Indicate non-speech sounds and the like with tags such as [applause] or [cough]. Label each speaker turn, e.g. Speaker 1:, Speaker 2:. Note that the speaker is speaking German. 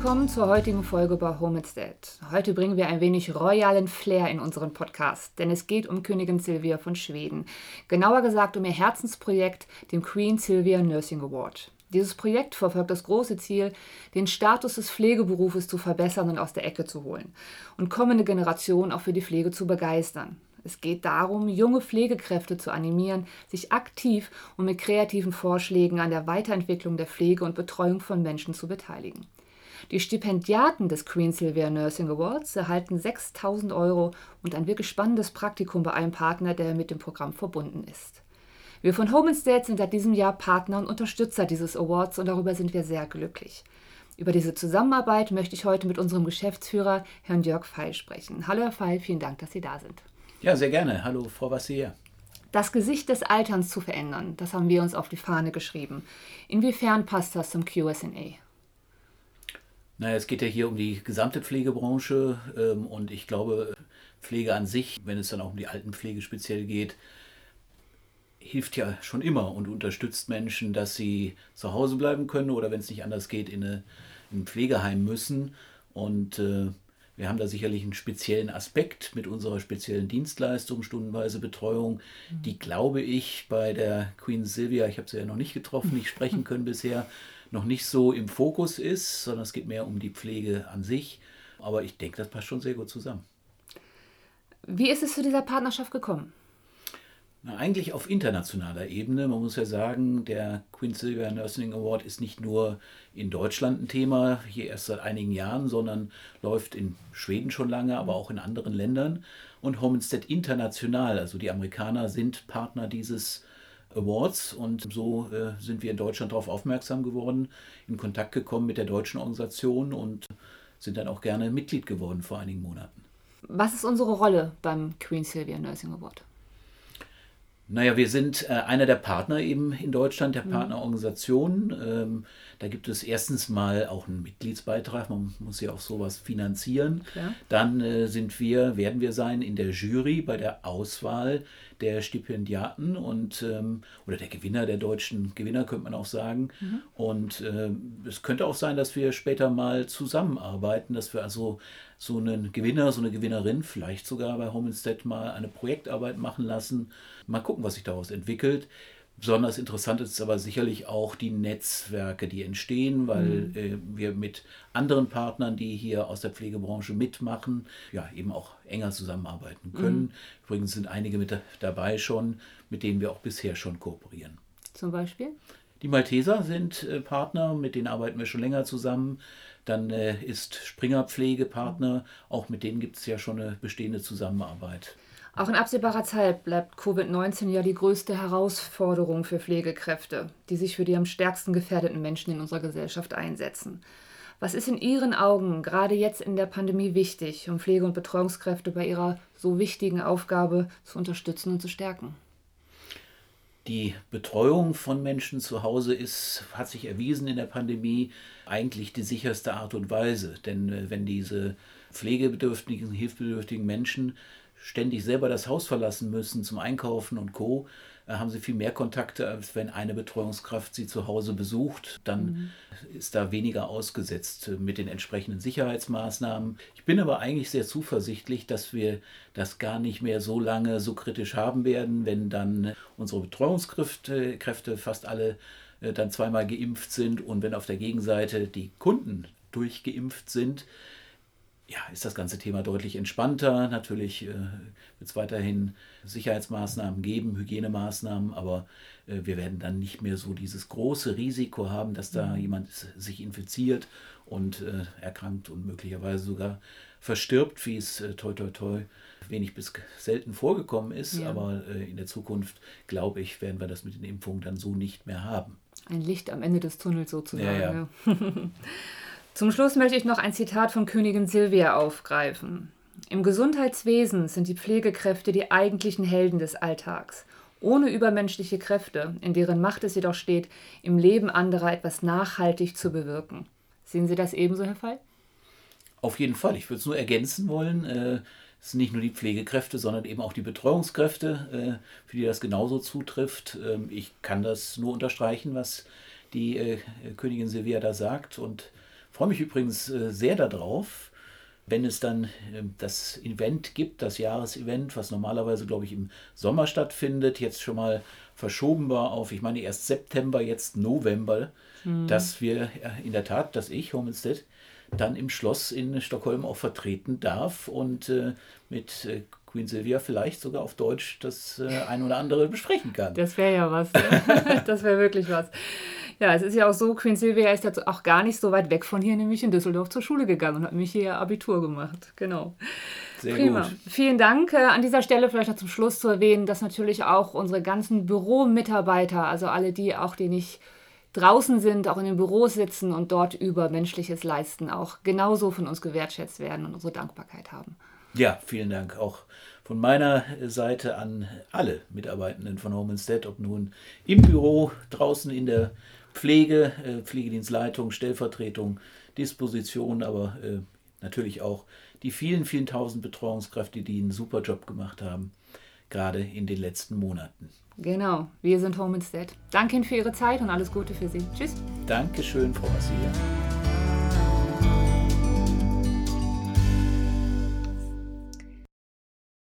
Speaker 1: willkommen zur heutigen Folge bei Home Instead. Heute bringen wir ein wenig royalen Flair in unseren Podcast, denn es geht um Königin Silvia von Schweden. Genauer gesagt um ihr Herzensprojekt, dem Queen Silvia Nursing Award. Dieses Projekt verfolgt das große Ziel, den Status des Pflegeberufes zu verbessern und aus der Ecke zu holen und kommende Generationen auch für die Pflege zu begeistern. Es geht darum, junge Pflegekräfte zu animieren, sich aktiv und mit kreativen Vorschlägen an der Weiterentwicklung der Pflege und Betreuung von Menschen zu beteiligen. Die Stipendiaten des Queen Sylvia Nursing Awards erhalten 6000 Euro und ein wirklich spannendes Praktikum bei einem Partner, der mit dem Programm verbunden ist. Wir von Home Instead sind seit diesem Jahr Partner und Unterstützer dieses Awards und darüber sind wir sehr glücklich. Über diese Zusammenarbeit möchte ich heute mit unserem Geschäftsführer, Herrn Jörg Feil, sprechen. Hallo Herr Feil, vielen Dank, dass Sie da sind.
Speaker 2: Ja, sehr gerne. Hallo Frau Vassier.
Speaker 1: Das Gesicht des Alterns zu verändern, das haben wir uns auf die Fahne geschrieben. Inwiefern passt das zum QSA?
Speaker 2: Naja, es geht ja hier um die gesamte Pflegebranche ähm, und ich glaube, Pflege an sich, wenn es dann auch um die Altenpflege speziell geht, hilft ja schon immer und unterstützt Menschen, dass sie zu Hause bleiben können oder wenn es nicht anders geht, in, eine, in ein Pflegeheim müssen. Und äh, wir haben da sicherlich einen speziellen Aspekt mit unserer speziellen Dienstleistung, stundenweise Betreuung, mhm. die, glaube ich, bei der Queen Sylvia, ich habe sie ja noch nicht getroffen, nicht sprechen können bisher, noch nicht so im Fokus ist, sondern es geht mehr um die Pflege an sich. Aber ich denke, das passt schon sehr gut zusammen.
Speaker 1: Wie ist es zu dieser Partnerschaft gekommen?
Speaker 2: Na, eigentlich auf internationaler Ebene. Man muss ja sagen, der Queen Silvia Nursing Award ist nicht nur in Deutschland ein Thema, hier erst seit einigen Jahren, sondern läuft in Schweden schon lange, aber auch in anderen Ländern. Und Homestead International, also die Amerikaner sind Partner dieses Awards und so äh, sind wir in Deutschland darauf aufmerksam geworden, in Kontakt gekommen mit der deutschen Organisation und sind dann auch gerne Mitglied geworden vor einigen Monaten.
Speaker 1: Was ist unsere Rolle beim Queen Sylvia Nursing Award?
Speaker 2: Naja, wir sind äh, einer der Partner eben in Deutschland, der mhm. Partnerorganisation. Ähm, da gibt es erstens mal auch einen Mitgliedsbeitrag, man muss ja auch sowas finanzieren. Klar. Dann äh, sind wir, werden wir sein in der Jury bei der Auswahl der Stipendiaten und ähm, oder der Gewinner, der deutschen Gewinner, könnte man auch sagen. Mhm. Und äh, es könnte auch sein, dass wir später mal zusammenarbeiten, dass wir also so einen Gewinner, so eine Gewinnerin, vielleicht sogar bei Home Instead mal eine Projektarbeit machen lassen. Mal gucken, was sich daraus entwickelt. Besonders interessant ist aber sicherlich auch die Netzwerke, die entstehen, weil mhm. äh, wir mit anderen Partnern, die hier aus der Pflegebranche mitmachen, ja eben auch enger zusammenarbeiten können. Mhm. Übrigens sind einige mit dabei schon, mit denen wir auch bisher schon kooperieren.
Speaker 1: Zum Beispiel?
Speaker 2: Die Malteser sind äh, Partner, mit denen arbeiten wir schon länger zusammen. Dann äh, ist Springer Pflegepartner, auch mit denen gibt es ja schon eine bestehende Zusammenarbeit.
Speaker 1: Auch in absehbarer Zeit bleibt Covid-19 ja die größte Herausforderung für Pflegekräfte, die sich für die am stärksten gefährdeten Menschen in unserer Gesellschaft einsetzen. Was ist in Ihren Augen gerade jetzt in der Pandemie wichtig, um Pflege- und Betreuungskräfte bei ihrer so wichtigen Aufgabe zu unterstützen und zu stärken?
Speaker 2: Die Betreuung von Menschen zu Hause ist, hat sich erwiesen in der Pandemie, eigentlich die sicherste Art und Weise. Denn äh, wenn diese pflegebedürftigen, hilfsbedürftigen Menschen ständig selber das Haus verlassen müssen zum Einkaufen und Co., äh, haben sie viel mehr Kontakte, als wenn eine Betreuungskraft sie zu Hause besucht. Dann mhm. ist da weniger ausgesetzt mit den entsprechenden Sicherheitsmaßnahmen. Ich bin aber eigentlich sehr zuversichtlich, dass wir das gar nicht mehr so lange so kritisch haben werden, wenn dann unsere Betreuungskräfte Kräfte fast alle äh, dann zweimal geimpft sind und wenn auf der Gegenseite die Kunden durchgeimpft sind, ja, ist das ganze Thema deutlich entspannter. Natürlich äh, wird es weiterhin Sicherheitsmaßnahmen geben, Hygienemaßnahmen, aber äh, wir werden dann nicht mehr so dieses große Risiko haben, dass da mhm. jemand sich infiziert und äh, erkrankt und möglicherweise sogar verstirbt, wie es äh, toi toi toi wenig bis selten vorgekommen ist. Ja. Aber äh, in der Zukunft, glaube ich, werden wir das mit den Impfungen dann so nicht mehr haben.
Speaker 1: Ein Licht am Ende des Tunnels sozusagen.
Speaker 2: Ja, ja. [laughs]
Speaker 1: Zum Schluss möchte ich noch ein Zitat von Königin Silvia aufgreifen. Im Gesundheitswesen sind die Pflegekräfte die eigentlichen Helden des Alltags. Ohne übermenschliche Kräfte, in deren Macht es jedoch steht, im Leben anderer etwas nachhaltig zu bewirken. Sehen Sie das ebenso, Herr Fall?
Speaker 2: Auf jeden Fall. Ich würde es nur ergänzen wollen. Äh, es sind nicht nur die Pflegekräfte, sondern eben auch die Betreuungskräfte, äh, für die das genauso zutrifft. Ähm, ich kann das nur unterstreichen, was die äh, Königin Silvia da sagt. Und freue mich übrigens äh, sehr darauf, wenn es dann äh, das Event gibt, das Jahresevent, was normalerweise, glaube ich, im Sommer stattfindet, jetzt schon mal verschoben war auf, ich meine, erst September, jetzt November, mhm. dass wir äh, in der Tat, dass ich, Homestead, dann im Schloss in Stockholm auch vertreten darf und äh, mit äh, Queen Silvia vielleicht sogar auf Deutsch das äh, ein oder andere besprechen kann.
Speaker 1: Das wäre ja was. Ne? [laughs] das wäre wirklich was. Ja, es ist ja auch so, Queen Silvia ist jetzt auch gar nicht so weit weg von hier, nämlich in Düsseldorf zur Schule gegangen und hat mich hier Abitur gemacht. Genau. Sehr Prima. gut. Vielen Dank. Äh, an dieser Stelle vielleicht noch zum Schluss zu erwähnen, dass natürlich auch unsere ganzen Büromitarbeiter, also alle die auch, die nicht draußen sind, auch in den Büros sitzen und dort über Menschliches leisten, auch genauso von uns gewertschätzt werden und unsere Dankbarkeit haben.
Speaker 2: Ja, vielen Dank auch von meiner Seite an alle Mitarbeitenden von Home Instead, ob nun im Büro, draußen in der Pflege, äh, Pflegedienstleitung, Stellvertretung, Disposition, aber äh, natürlich auch die vielen, vielen tausend Betreuungskräfte, die einen super Job gemacht haben, gerade in den letzten Monaten.
Speaker 1: Genau, wir sind Home Instead. Danke Ihnen für Ihre Zeit und alles Gute für Sie. Tschüss.
Speaker 2: Dankeschön, Frau Massilia.